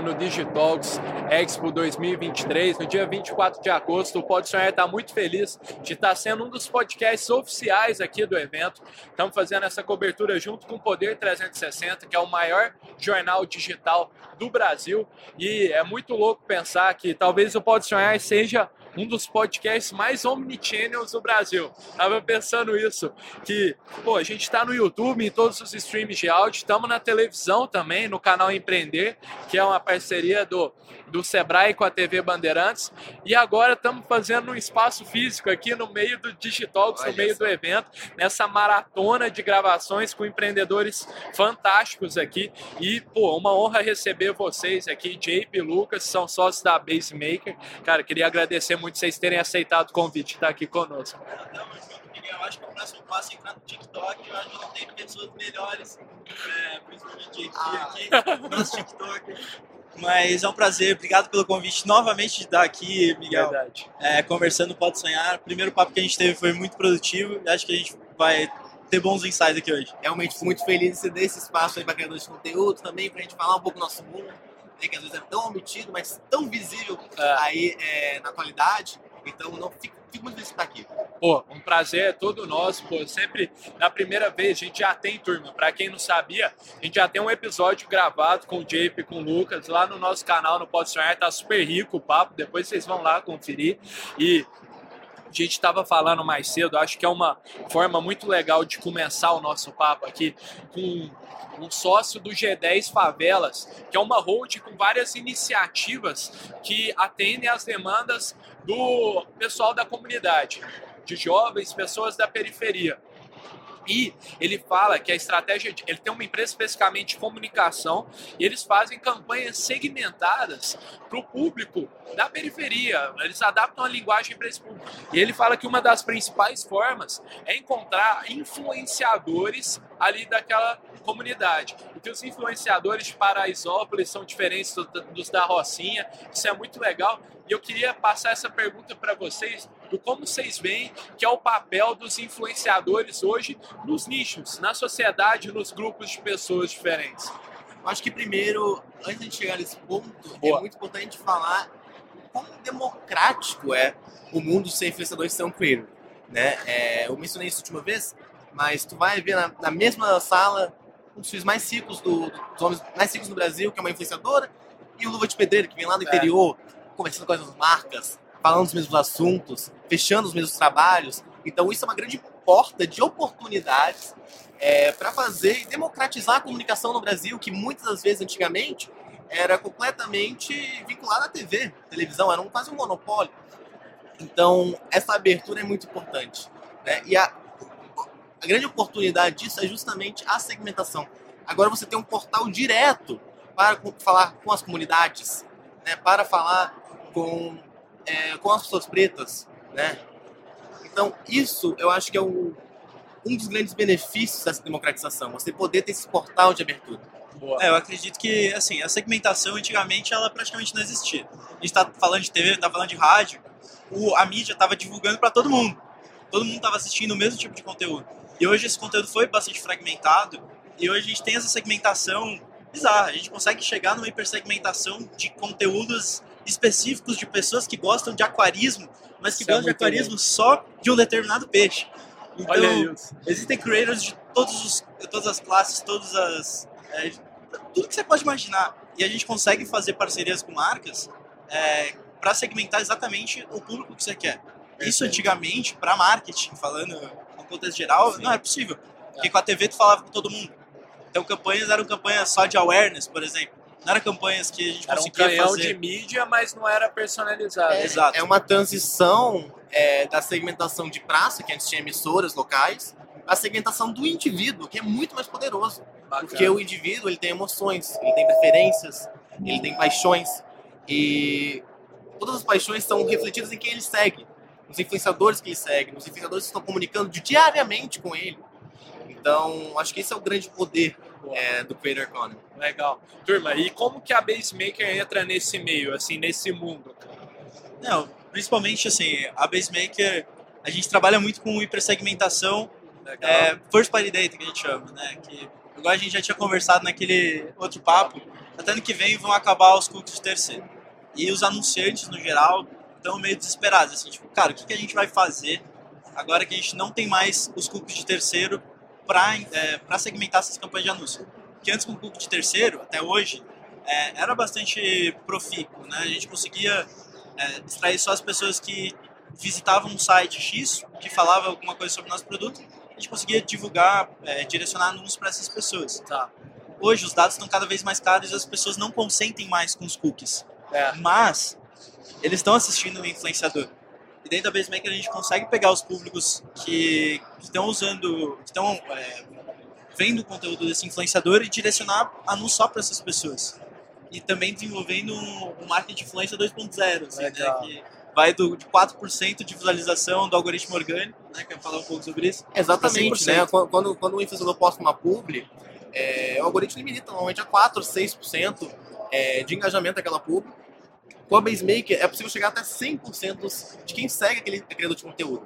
no Digitalks Expo 2023, no dia 24 de agosto. O Pode Sonhar está muito feliz de estar sendo um dos podcasts oficiais aqui do evento. Estamos fazendo essa cobertura junto com o Poder 360, que é o maior jornal digital do Brasil. E é muito louco pensar que talvez o Pode Sonhar seja um dos podcasts mais omnichannels do Brasil. Tava pensando isso, que pô, a gente está no YouTube, em todos os streams de áudio, estamos na televisão também, no canal Empreender, que é uma parceria do, do Sebrae com a TV Bandeirantes, e agora estamos fazendo um espaço físico aqui no meio do Digitalks, no meio do evento, nessa maratona de gravações com empreendedores fantásticos aqui, e pô, uma honra receber vocês aqui, Jape e Lucas, são sócios da Base Maker. Cara, queria agradecer muito vocês terem aceitado o convite de estar aqui conosco. Eu acho que o próximo passo é entrar no TikTok. Eu acho que não tem pessoas melhores, é, principalmente aqui, aqui no nosso TikTok. Mas é um prazer, obrigado pelo convite novamente de estar aqui, Miguel. Verdade. É, conversando Pode Sonhar. O primeiro papo que a gente teve foi muito produtivo e acho que a gente vai ter bons insights aqui hoje. Realmente fico muito feliz de você dar esse espaço aí para criadores de conteúdo também, para a gente falar um pouco do nosso mundo, né, que às vezes é tão omitido, mas tão visível É. aí é, na atualidade. Então, não fico, fico muito feliz de estar aqui. Pô, um prazer é todo nosso, pô. Sempre na primeira vez a gente já tem, turma. Pra quem não sabia, a gente já tem um episódio gravado com o Jape e com o Lucas lá no nosso canal no Pode Sonhar. Tá super rico o papo. Depois vocês vão lá conferir. E a gente estava falando mais cedo, acho que é uma forma muito legal de começar o nosso papo aqui com um sócio do G10 Favelas, que é uma hold com várias iniciativas que atendem às demandas do pessoal da comunidade, de jovens, pessoas da periferia. E ele fala que a estratégia, de, ele tem uma empresa especificamente de comunicação e eles fazem campanhas segmentadas para o público da periferia. Eles adaptam a linguagem para esse público. E ele fala que uma das principais formas é encontrar influenciadores ali daquela comunidade. E os influenciadores de Paraisópolis são diferentes do- dos da Rocinha. Isso é muito legal. E eu queria passar essa pergunta para vocês do como vocês veem que é o papel dos influenciadores hoje nos nichos, na sociedade, nos grupos de pessoas diferentes. Acho que primeiro, antes de chegar nesse ponto, Boa. é muito importante falar quão democrático é o mundo ser influenciador e ser um creator. Né? É, eu mencionei isso a última vez, mas tu vai ver na, na mesma sala um dos filhos mais ricos do, dos homens mais ricos do Brasil, que é uma influenciadora, e o Luva de Pedreiro, que vem lá do É. interior, conversando com as marcas, falando dos mesmos assuntos, fechando os mesmos trabalhos. Então isso é uma grande porta de oportunidades para fazer e democratizar a comunicação no Brasil, que muitas das vezes antigamente era completamente vinculada à TV, televisão, era um, quase um monopólio. Então essa abertura é muito importante. Né? E a, a grande oportunidade disso é justamente a segmentação. Agora você tem um portal direto para falar com as comunidades, né? para falar com, é, com as pessoas pretas. Né? Então isso eu acho que é o, um dos grandes benefícios dessa democratização, você poder ter esse portal de abertura. Boa. É, eu acredito que, assim, a segmentação antigamente ela praticamente não existia. A gente tá falando de TV, tá falando de rádio, o, a mídia tava divulgando para todo mundo. Todo mundo tava assistindo o mesmo tipo de conteúdo. E hoje esse conteúdo foi bastante fragmentado e hoje a gente tem essa segmentação bizarra. A gente consegue chegar numa hipersegmentação de conteúdos específicos de pessoas que gostam de aquarismo, mas que Isso é gostam de muito aquarismo só de um determinado peixe. Então, isso. Existem creators de todos os, todas as classes, todas as. é, tudo que você pode imaginar. E a gente consegue fazer parcerias com marcas para segmentar exatamente o público que você quer. Isso Perfeito. antigamente, para marketing, falando no contexto geral, Sim. não é possível. Porque com a TV tu falava com todo mundo. Então campanhas eram campanhas só de awareness, por exemplo. Não eram campanhas que a gente Era um conseguia canhão fazer. de mídia, mas não era personalizado. É, Exato. é uma transição é, da segmentação de praça, que antes tinha emissoras locais, a segmentação do indivíduo, que é muito mais poderoso. Bacana. Porque o indivíduo ele tem emoções, ele tem preferências, ele tem paixões. E todas as paixões são refletidas em quem ele segue, nos influenciadores que ele segue, nos influenciadores que estão comunicando diariamente com ele. Então, acho que esse é o grande poder. É, do Creator Economy. Legal. Turma, e como que a Basemaker entra nesse meio, assim, nesse mundo? Não, principalmente assim, a Basemaker, a gente trabalha muito com hipersegmentação Legal. É, first party data que a gente chama, né? Que igual a gente já tinha conversado naquele outro papo, até ano que vem vão acabar os cookies de terceiro. E os anunciantes, no geral, estão meio desesperados, assim, tipo, cara, o que, que a gente vai fazer agora que a gente não tem mais os cookies de terceiro para é, segmentar essas campanhas de anúncio? Que antes com o cookie de terceiro, até hoje, é, era bastante profícuo, né? A gente conseguia é, extrair só as pessoas que visitavam um site X, que falava alguma coisa sobre o nosso produto, a gente conseguia divulgar, é, direcionar anúncios para essas pessoas. Tá. Hoje os dados estão cada vez mais caros e as pessoas não consentem mais com os cookies. É. Mas eles estão assistindo o influenciador. E dentro da BaseMaker a gente consegue pegar os públicos que estão usando, que estão é, vendo o conteúdo desse influenciador e direcionar anúncios só para essas pessoas. E também desenvolvendo um, um marketing influência 2.0, assim, né, que vai do, de 4% de visualização do algoritmo orgânico, né, quer falar um pouco sobre isso? Exatamente, né? Quando, quando o influenciador posta uma publi, é, o algoritmo limita normalmente a 4, 6% é, de engajamento daquela publi. Com a BaseMaker é possível chegar até 100% de quem segue aquele criador de conteúdo.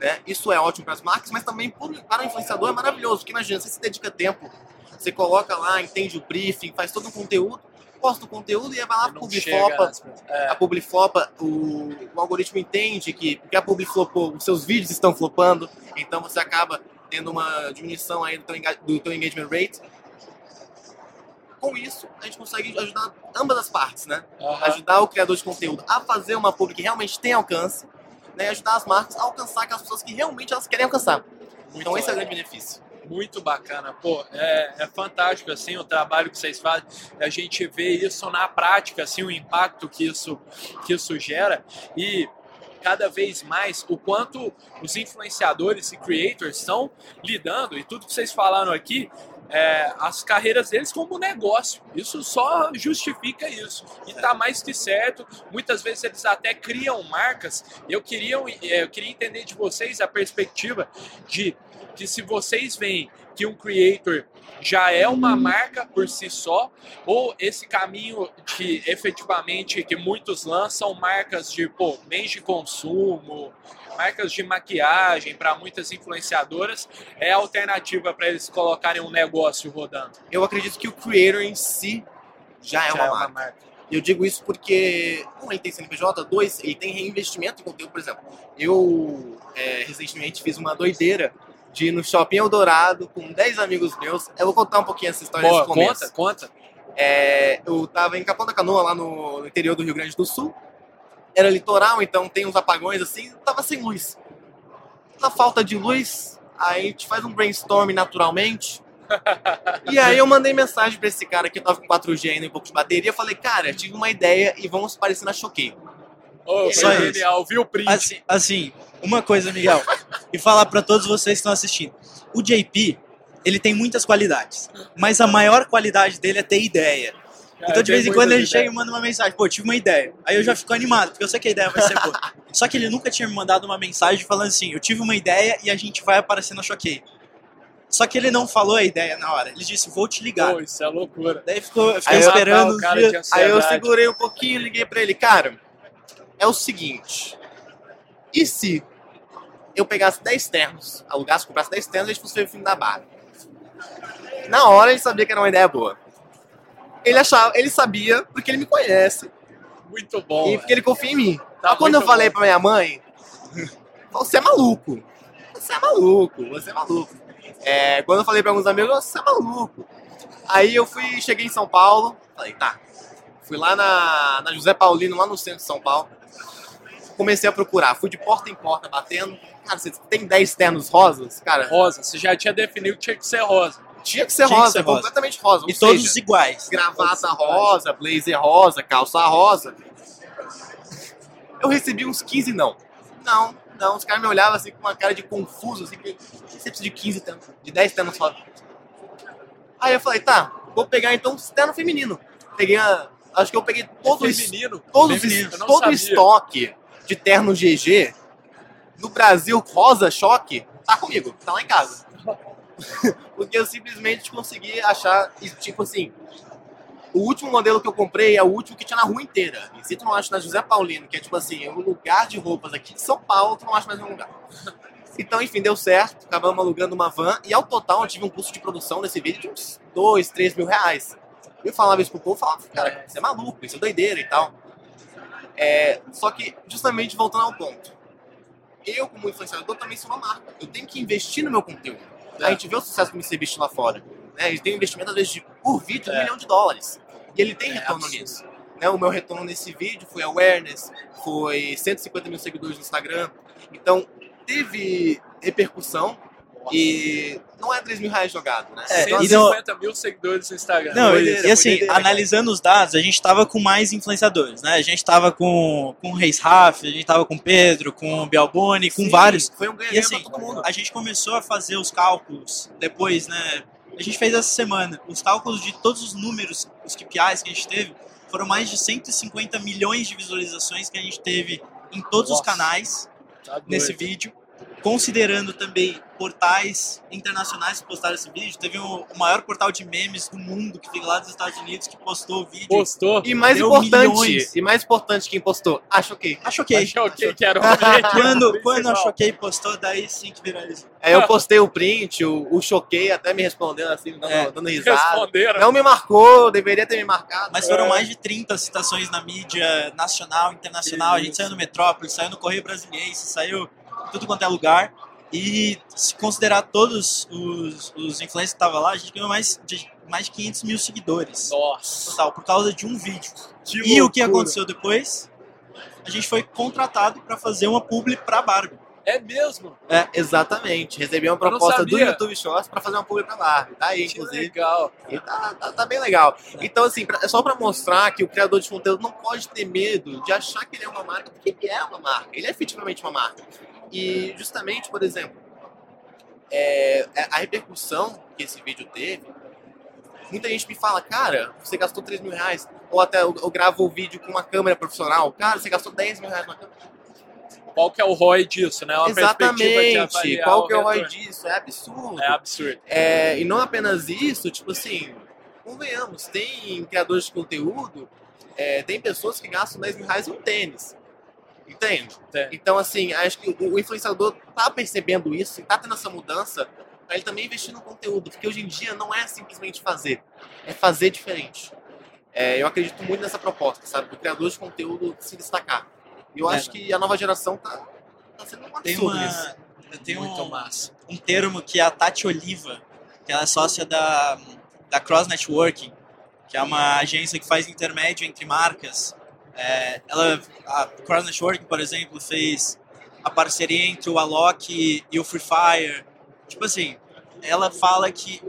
Né? Isso é ótimo para as marcas, mas também para o influenciador é maravilhoso, porque imagina, você se dedica tempo, você coloca lá, entende o briefing, faz todo o conteúdo, posta o conteúdo e vai lá, publiflopa, é. a publiflopa, o, o algoritmo entende que porque a publiflopou, os seus vídeos estão flopando, então você acaba tendo uma diminuição aí do teu, do teu engagement rate. Com isso, a gente consegue ajudar ambas as partes, né? Uhum. Ajudar o criador de conteúdo a fazer uma publi que realmente tem alcance, né? E ajudar as marcas a alcançar aquelas pessoas que realmente elas querem alcançar. Muito então, esse é o grande benefício muito bacana. Pô, é, é, fantástico, assim, o trabalho que vocês fazem. A gente vê isso na prática, assim, o impacto que isso, que isso gera. E cada vez mais o quanto os influenciadores e creators estão lidando, e tudo que vocês falaram aqui, é, as carreiras deles como negócio. Isso só justifica isso. E está mais que certo. Muitas vezes eles até criam marcas. Eu queria, eu queria entender de vocês a perspectiva de que se vocês veem que um creator já é uma marca por si só, ou esse caminho que efetivamente que muitos lançam marcas de pô, bens de consumo, marcas de maquiagem para muitas influenciadoras, é a alternativa para eles colocarem um negócio rodando? Eu acredito que o creator em si já é, já uma, é uma marca. Eu digo isso porque, um, ele tem CNPJ, dois, ele tem reinvestimento em conteúdo, por exemplo. Eu é, recentemente fiz uma doideira de ir no Shopping Eldorado com 10 amigos meus. Eu vou contar um pouquinho essa história Boa, Conta, conta. É, eu tava em Capão da Canoa, lá no, no, interior do Rio Grande do Sul. Era litoral, então tem uns apagões assim, tava sem luz. Na falta de luz, aí a gente faz um brainstorm naturalmente. e aí eu mandei mensagem para esse cara que tava com 4G ainda, um pouco de bateria. Falei, cara, tive uma ideia e vamos parecer na Choquei. Oh, Só genial, viu o print? Assim, assim, uma coisa, Miguel, e falar para todos vocês que estão assistindo. O JP, ele tem muitas qualidades, mas a maior qualidade dele é ter ideia. Então, de vez em quando, ele chega e manda uma mensagem, pô, tive uma ideia. Aí eu já fico animado, porque eu sei que a ideia vai ser boa. Só que ele nunca tinha me mandado uma mensagem falando assim, eu tive uma ideia e a gente vai aparecer no Choquei. Só que ele não falou a ideia na hora. Ele disse, vou te ligar. Pô, isso é loucura. Daí ficou, eu fiquei aí esperando. Eu, aí eu segurei um pouquinho e liguei pra ele, cara, é o seguinte. E se eu pegasse 10 ternos, alugasse, comprasse 10 ternos e a gente fosse ver o filme da Barbie? Na hora ele sabia que era uma ideia boa. Ele achava, ele sabia porque ele me conhece. Muito bom. E porque ele confia em mim. Tá quando eu falei bom. pra minha mãe, você é maluco. Você é maluco, você é maluco. É, quando eu falei pra alguns amigos, você é maluco. Aí eu fui, cheguei em São Paulo, falei, tá. Fui lá na, na José Paulino, lá no centro de São Paulo comecei a procurar. Fui de porta em porta batendo. Cara, você tem 10 ternos rosas? Cara. Rosa, você já tinha definido que tinha que ser rosa. Tinha que ser tinha rosa, que ser completamente rosa. E todos iguais. Gravata todos rosa, iguais. blazer rosa, calça rosa. Eu recebi uns 15 não. Não, não. Os caras me olhavam assim com uma cara de confuso, assim, que você precisa de 15 ternos, de 10 ternos rosa. Aí eu falei, tá, vou pegar então um terno feminino. Peguei a, Acho que eu peguei todo, feminino, todo, feminino. todo o estoque de terno GG no Brasil, rosa choque, tá comigo, tá lá em casa. Porque eu simplesmente consegui achar, tipo assim, o último modelo que eu comprei é o último que tinha na rua inteira. E se tu não acha na José Paulino, que é tipo assim, é um lugar de roupas aqui de São Paulo, tu não acha mais nenhum lugar. Então, enfim, deu certo. Acabamos alugando uma van. E ao total, eu tive um custo de produção nesse vídeo de uns 2, 3 mil reais. Eu falava isso pro povo, falava, cara, você é maluco, isso é doideira e tal. É, só que, justamente voltando ao ponto, eu, como influenciador, também sou uma marca. Eu tenho que investir no meu conteúdo. É. A gente vê o sucesso do MrBeast lá fora. Né? Ele tem um investimento, às vezes, de, por vídeo, de um É. milhão de dólares. E ele tem É retorno absurdo. nisso. Né? O meu retorno nesse vídeo foi awareness, foi 150 mil seguidores no Instagram. Então, teve repercussão e não é 3 mil reais jogado, né? É, Então, e assim, não- 150 mil seguidores no Instagram. Não, Foi e, e assim, cara. analisando os dados, a gente tava com mais influenciadores, né? A gente tava com, com o Reis Raff, a gente tava com o Pedro, com o Bialboni, com sim, vários. Foi um ganho E assim, pra todo mundo. a gente começou a fazer os cálculos depois, né? A gente fez essa semana. Os cálculos de todos os números, os KPIs que a gente teve, foram mais de 150 milhões de visualizações que a gente teve em todos os Nossa. canais Tá nesse vídeo. Considerando também portais internacionais que postaram esse vídeo, teve o, o maior portal de memes do mundo, que fica lá dos Estados Unidos, que postou o vídeo. Postou. E mais importante, milhões. e mais importante quem postou, ah, choquei. Achou que Achou que, que era o quando, quando a. Choquei postou, daí sim que viralizou. Aí eu postei o print, o, o choquei até me respondendo assim, dando, É, dando risada. Responderam. Não me marcou, deveria ter me marcado. Mas foram É. mais de 30 citações na mídia nacional, internacional. A gente Isso. saiu no Metrópole, saiu no Correio Brasiliense, saiu tudo quanto é lugar. E se considerar todos os, os influencers que estavam lá, a gente ganhou mais de, mais de 500 mil seguidores. Nossa. Total, por causa de um vídeo. Que E o que aconteceu depois? A gente foi contratado para fazer uma publi pra Barbie. É mesmo? É, exatamente. Recebi uma proposta do. YouTube Shorts pra fazer uma publi pra Barbie. Tá aí, Que inclusive. legal. E tá, tá- tá bem legal. Então, assim, pra- é só pra mostrar que o criador de conteúdo não pode ter medo de achar que ele é uma marca, porque ele é uma marca. Ele é efetivamente uma marca. E, justamente, por exemplo, é, a repercussão que esse vídeo teve, muita gente me fala, cara, você gastou 3 mil reais. Ou até eu, eu gravo o vídeo com uma câmera profissional. Cara, você gastou 10 mil reais numa câmera. Qual que é o ROI disso, né? Uma perspectiva de Exatamente. Qual que é o ROI disso? É absurdo. É absurdo. É, e não apenas isso, tipo assim, convenhamos, tem criadores de conteúdo, é, tem pessoas que gastam 10 mil reais em um tênis. Entende? Tem. Então, assim, acho que o, o influenciador tá percebendo isso, e tá tendo essa mudança, pra ele também investir no conteúdo, porque hoje em dia não é simplesmente fazer, é fazer diferente. É, eu acredito muito nessa proposta, sabe? Do criador de conteúdo se destacar. E eu É, acho que a nova geração tá, tá sendo um Tem uma. Tem Muito um, massa. um termo que é a Tati Oliva, que ela é sócia da, da Cross Networking, que é uma agência que faz intermédio entre marcas. É, ela, a Cross Networking, por exemplo, fez a parceria entre o Alok e o Free Fire. Tipo assim, ela fala que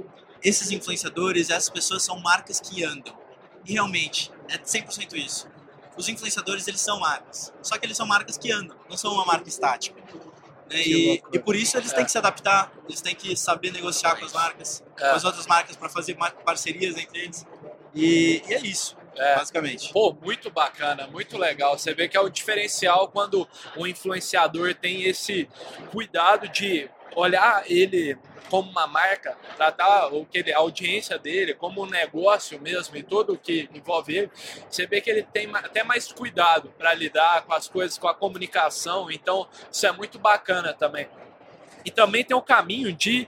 esses influenciadores, essas pessoas são marcas que andam. E realmente, é 100% isso. Os influenciadores, eles são marcas. Só que eles são marcas que andam, não são uma marca estática. né? E, e por isso eles É. têm que se adaptar, eles têm que saber negociar com as marcas, É. com as outras marcas para fazer parcerias entre eles. E, e é isso, É. basicamente. Pô, muito bacana, muito legal. Você vê que é o diferencial quando o influenciador tem esse cuidado de olhar ele como uma marca, tratar o que ele, a audiência dele como um negócio mesmo e tudo o que envolve ele. Você vê que ele tem até mais cuidado para lidar com as coisas, com a comunicação. Então, isso é muito bacana também. E também tem o caminho de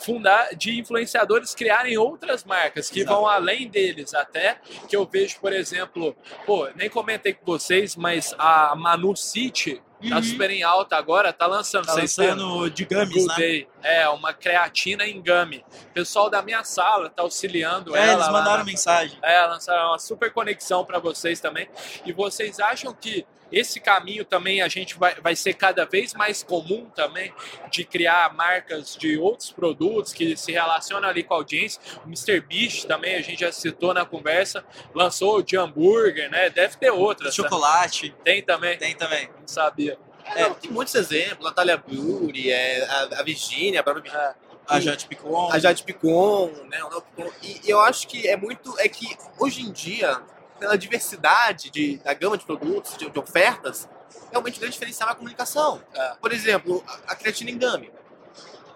fundar, de influenciadores criarem outras marcas que Exato. vão além deles até, que eu vejo, por exemplo, pô, nem comentei com vocês, mas a Manu City tá Uhum. super em alta agora, tá lançando, Tá lançando de Good né? É, uma creatina em gummy. O pessoal da minha sala tá auxiliando É, ela. eles lá mandaram na- mensagem. é, lançaram uma super conexão para vocês também. E vocês acham que esse caminho também a gente vai, vai ser cada vez mais comum também de criar marcas de outros produtos que se relacionam ali com a audiência? O Mr. Beast também, a gente já citou na conversa, lançou o de hambúrguer, né? Deve ter outras. né? Chocolate, Tem também, tem também. não sabia. É, não, tem muitos exemplos. Natália Beauty, é, a, a Virginia, a própria Virginia. É, A Jade Picon. a Jade Picon, né? Picon. E eu acho que é muito. É que hoje em dia, pela diversidade de, da gama de produtos, de, de ofertas, realmente o grande diferencial é a comunicação. É. Por exemplo, a, a creatina gummy.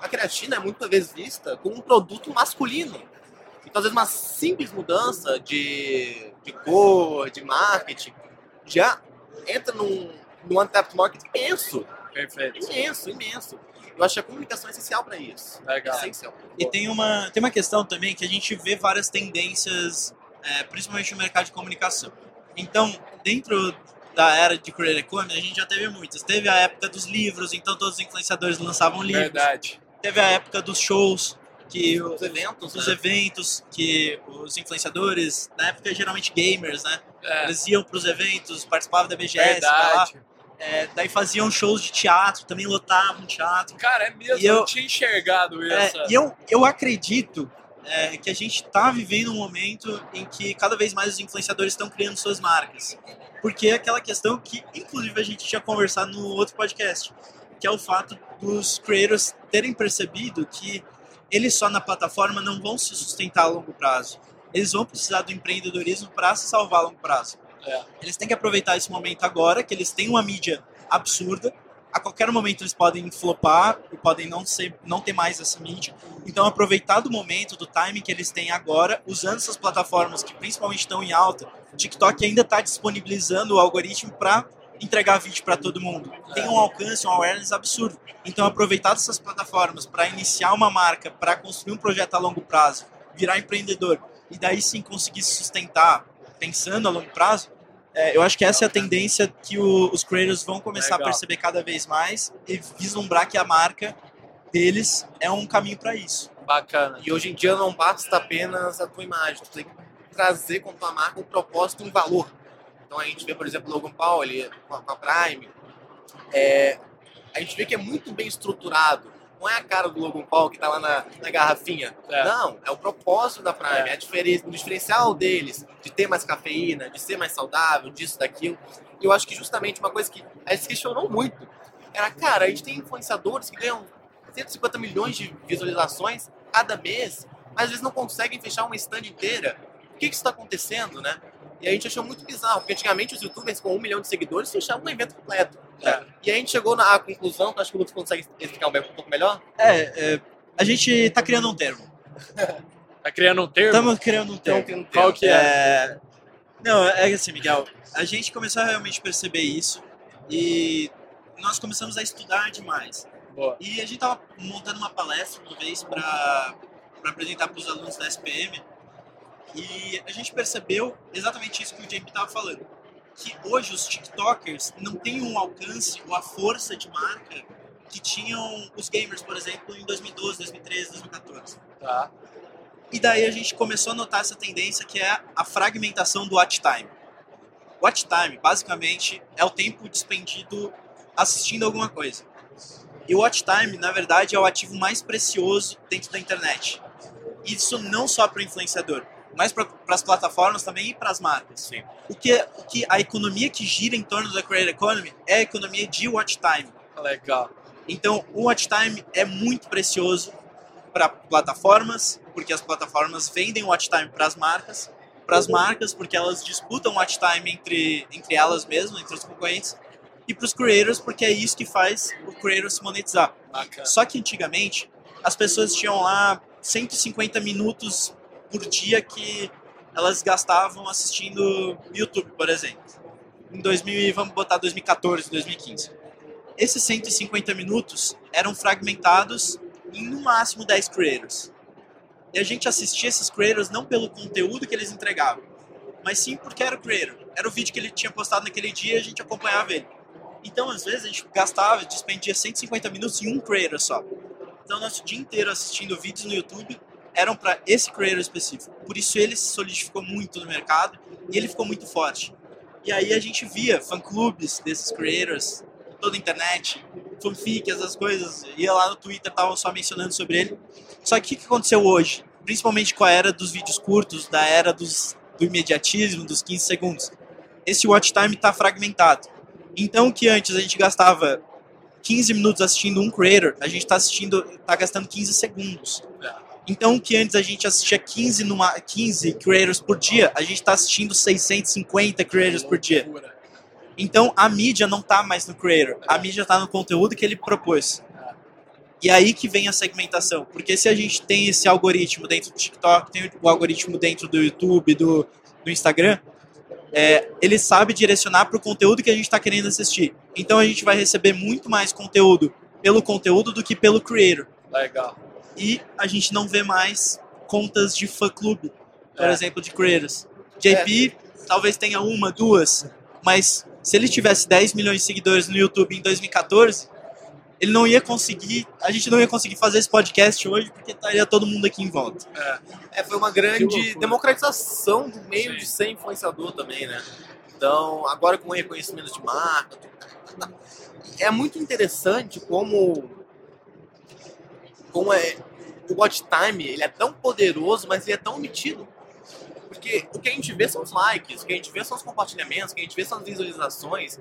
A creatina é muitas vezes vista como um produto masculino. Então, às vezes, uma simples mudança de, de cor, de marketing, já entra num, num untapped market imenso perfeito. imenso, imenso. Eu acho que a comunicação é essencial para isso. Legal. Essencial. E tem uma, tem uma questão também que a gente vê várias tendências, é, principalmente no mercado de comunicação. Então, dentro da era de Creator Economy, a gente já teve muitas. Teve a época dos livros, então todos os influenciadores lançavam livros. Verdade. Teve a época dos shows, que Os eventos, os né? eventos, que os influenciadores, na época geralmente gamers, né? É, Eles iam para os eventos, participavam da BGS, lá, verdade. é, daí faziam shows de teatro, também lotavam teatro. Cara, é mesmo, E eu, eu- não tinha enxergado isso. É, e eu, eu acredito é, que a gente está vivendo um momento em que cada vez mais os influenciadores estão criando suas marcas. Porque é aquela questão que, inclusive, a gente tinha conversado no outro podcast, que é o fato dos creators terem percebido que eles só na plataforma não vão se sustentar a longo prazo. Eles vão precisar do empreendedorismo para se salvar a longo prazo. É. Eles têm que aproveitar esse momento agora, que eles têm uma mídia absurda. A qualquer momento eles podem flopar e podem não, ser, não ter mais essa mídia. Então, aproveitar do momento, do timing que eles têm agora, usando essas plataformas que principalmente estão em alta. TikTok ainda está disponibilizando o algoritmo para entregar vídeo para todo mundo. Tem um alcance, um awareness absurdo. Então, aproveitar dessas plataformas para iniciar uma marca, para construir um projeto a longo prazo, virar empreendedor e daí sim conseguir se sustentar pensando a longo prazo, é, eu acho que essa é a tendência que o- os creators vão começar Legal. a perceber cada vez mais e vislumbrar que a marca deles é um caminho para isso. Bacana. E hoje em dia não basta apenas a tua imagem, tu tem que trazer com a tua marca um propósito, um valor. Então a gente vê, por exemplo, o Logan Paul ali com a, com a Prime, é, a gente vê que é muito bem estruturado. Não é a cara do Logan Paul que tá lá na, na garrafinha. É. Não, é o propósito da Prime, É. é a diferença, o diferencial deles, de ter mais cafeína, de ser mais saudável, disso, daquilo. E eu acho que justamente uma coisa que a gente questionou muito era, cara, a gente tem influenciadores que ganham 150 milhões de visualizações cada mês, mas eles não conseguem fechar uma stand inteira. O que que está acontecendo, né? E a gente achou muito bizarro, porque antigamente os youtubers com um milhão de seguidores fechavam um evento completo. É. E a gente chegou na conclusão, que eu acho que o Lucas consegue explicar um pouco melhor, É, é, a gente tá criando um termo. Tá criando um termo? Estamos criando um então termo. tem um Qual termo. que é? É, Não, é assim, Miguel, a gente começou a realmente perceber isso e nós começamos a estudar demais. Boa. E a gente tava montando uma palestra uma vez para apresentar para os alunos da SPM e a gente percebeu exatamente isso que o JP tava falando. Que hoje os TikTokers não têm um alcance ou a força de marca que tinham os gamers, por exemplo, em 2012, 2013, 2014. Tá. E daí a gente começou a notar essa tendência que é a fragmentação do watch time. Watch time, basicamente, é o tempo despendido assistindo alguma coisa. E o watch time, na verdade, é o ativo mais precioso dentro da internet. Isso não só para o influenciador, mas para as plataformas também e para as marcas. Sim. O que, o que a economia que gira em torno da Creator Economy é a economia de watch time. Legal. Então, o watch time é muito precioso para plataformas, porque as plataformas vendem watch time para as marcas, para as marcas, porque elas disputam watch time entre, entre elas mesmas, entre os concorrentes, e para os creators, porque é isso que faz o creator se monetizar. Bacana. Só que antigamente, as pessoas tinham lá 150 minutos por dia que elas gastavam assistindo YouTube, por exemplo. Em 2000, vamos botar 2014, 2015. Esses 150 minutos eram fragmentados em no máximo 10 creators. E a gente assistia esses creators não pelo conteúdo que eles entregavam, mas sim porque era o creator. Era o vídeo que ele tinha postado naquele dia e a gente acompanhava ele. Então, às vezes, a gente gastava, despendia 150 minutos em um creator só. Então, nosso dia inteiro assistindo vídeos no YouTube eram para esse creator específico. Por isso, ele se solidificou muito no mercado e ele ficou muito forte. E aí, a gente via fã-clubes desses creators, toda a internet, fanfic, essas coisas. Ia lá no Twitter, estavam só mencionando sobre ele. Só que o que aconteceu hoje? Principalmente com a era dos vídeos curtos, da era dos, do imediatismo, dos 15 segundos. Esse watch time está fragmentado. Então, que antes a gente gastava 15 minutos assistindo um creator, a gente está assistindo, tá gastando 15 segundos. É. Então, que antes a gente assistia 15, numa, 15 creators por dia, a gente está assistindo 650 creators por dia. Então, a mídia não está mais no creator, a mídia está no conteúdo que ele propôs. E aí que vem a segmentação, porque se a gente tem esse algoritmo dentro do TikTok, tem o algoritmo dentro do YouTube, do, do Instagram, é, ele sabe direcionar para o conteúdo que a gente está querendo assistir. Então a gente vai receber muito mais conteúdo pelo conteúdo do que pelo creator. Legal. E a gente não vê mais contas de fã-clube, por É. exemplo, de creators. JP talvez tenha uma, duas, mas se ele tivesse 10 milhões de seguidores no YouTube em 2014, ele não ia conseguir, a gente não ia conseguir fazer esse podcast hoje porque estaria todo mundo aqui em volta. É, foi uma grande democratização do meio Sim. de ser influenciador também, né? Então, agora com o reconhecimento de marca, é muito interessante como, como é, o watch time ele é tão poderoso, mas ele é tão omitido. Porque o que a gente vê são os likes, o que a gente vê são os compartilhamentos, o que a gente vê são as visualizações.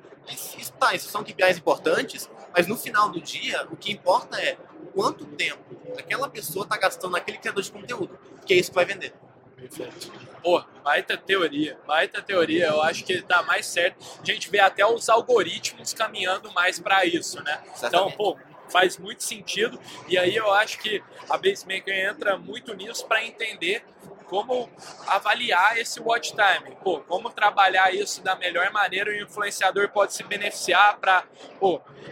Isso, tá, isso são KPIs importantes, mas no final do dia, o que importa é quanto tempo aquela pessoa está gastando naquele criador de conteúdo, que é isso que vai vender. Perfeito. Pô, baita teoria, baita teoria. Eu acho que tá mais certo. A gente vê até os algoritmos caminhando mais para isso, né? Então, pô, faz muito sentido. E aí eu acho que a Basemaker entra muito nisso para entender como avaliar esse watch time. Pô, como trabalhar isso da melhor maneira, o influenciador pode se beneficiar para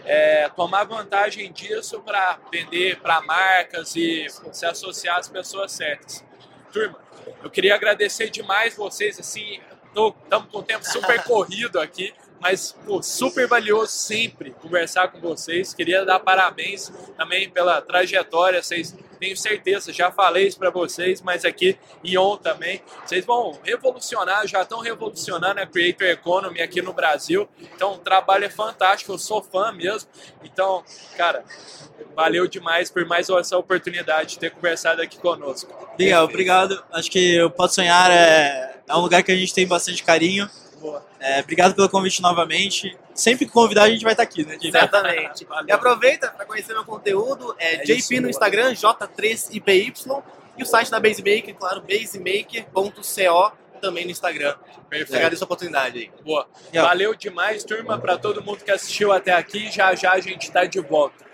é, tomar vantagem disso para vender para marcas e se associar às pessoas certas. Turma, eu queria agradecer demais vocês, assim, estamos com o tempo super corrido aqui, mas pô, super valioso sempre conversar com vocês. Queria dar parabéns também pela trajetória, vocês tenho certeza, já falei isso para vocês, mas aqui Ion também, vocês vão revolucionar, já estão revolucionando a Creator Economy aqui no Brasil. Então o trabalho é fantástico, eu sou fã mesmo. Então, cara, valeu demais por mais essa oportunidade de ter conversado aqui conosco. Legal, obrigado. Acho que o Pode Sonhar é, é um lugar que a gente tem bastante carinho. Boa. É, obrigado pelo convite novamente. Sempre que convidar, a gente vai estar aqui, né? Valeu. E aproveita para conhecer meu conteúdo, é, É JP isso, no. Instagram, J3IPY, e o site da Basemaker, claro, basemaker.co, também no Instagram. Perfeito. Agradeço a oportunidade aí. Boa. Yeah. Valeu demais, turma, para todo mundo que assistiu até aqui. Já já a gente está de volta.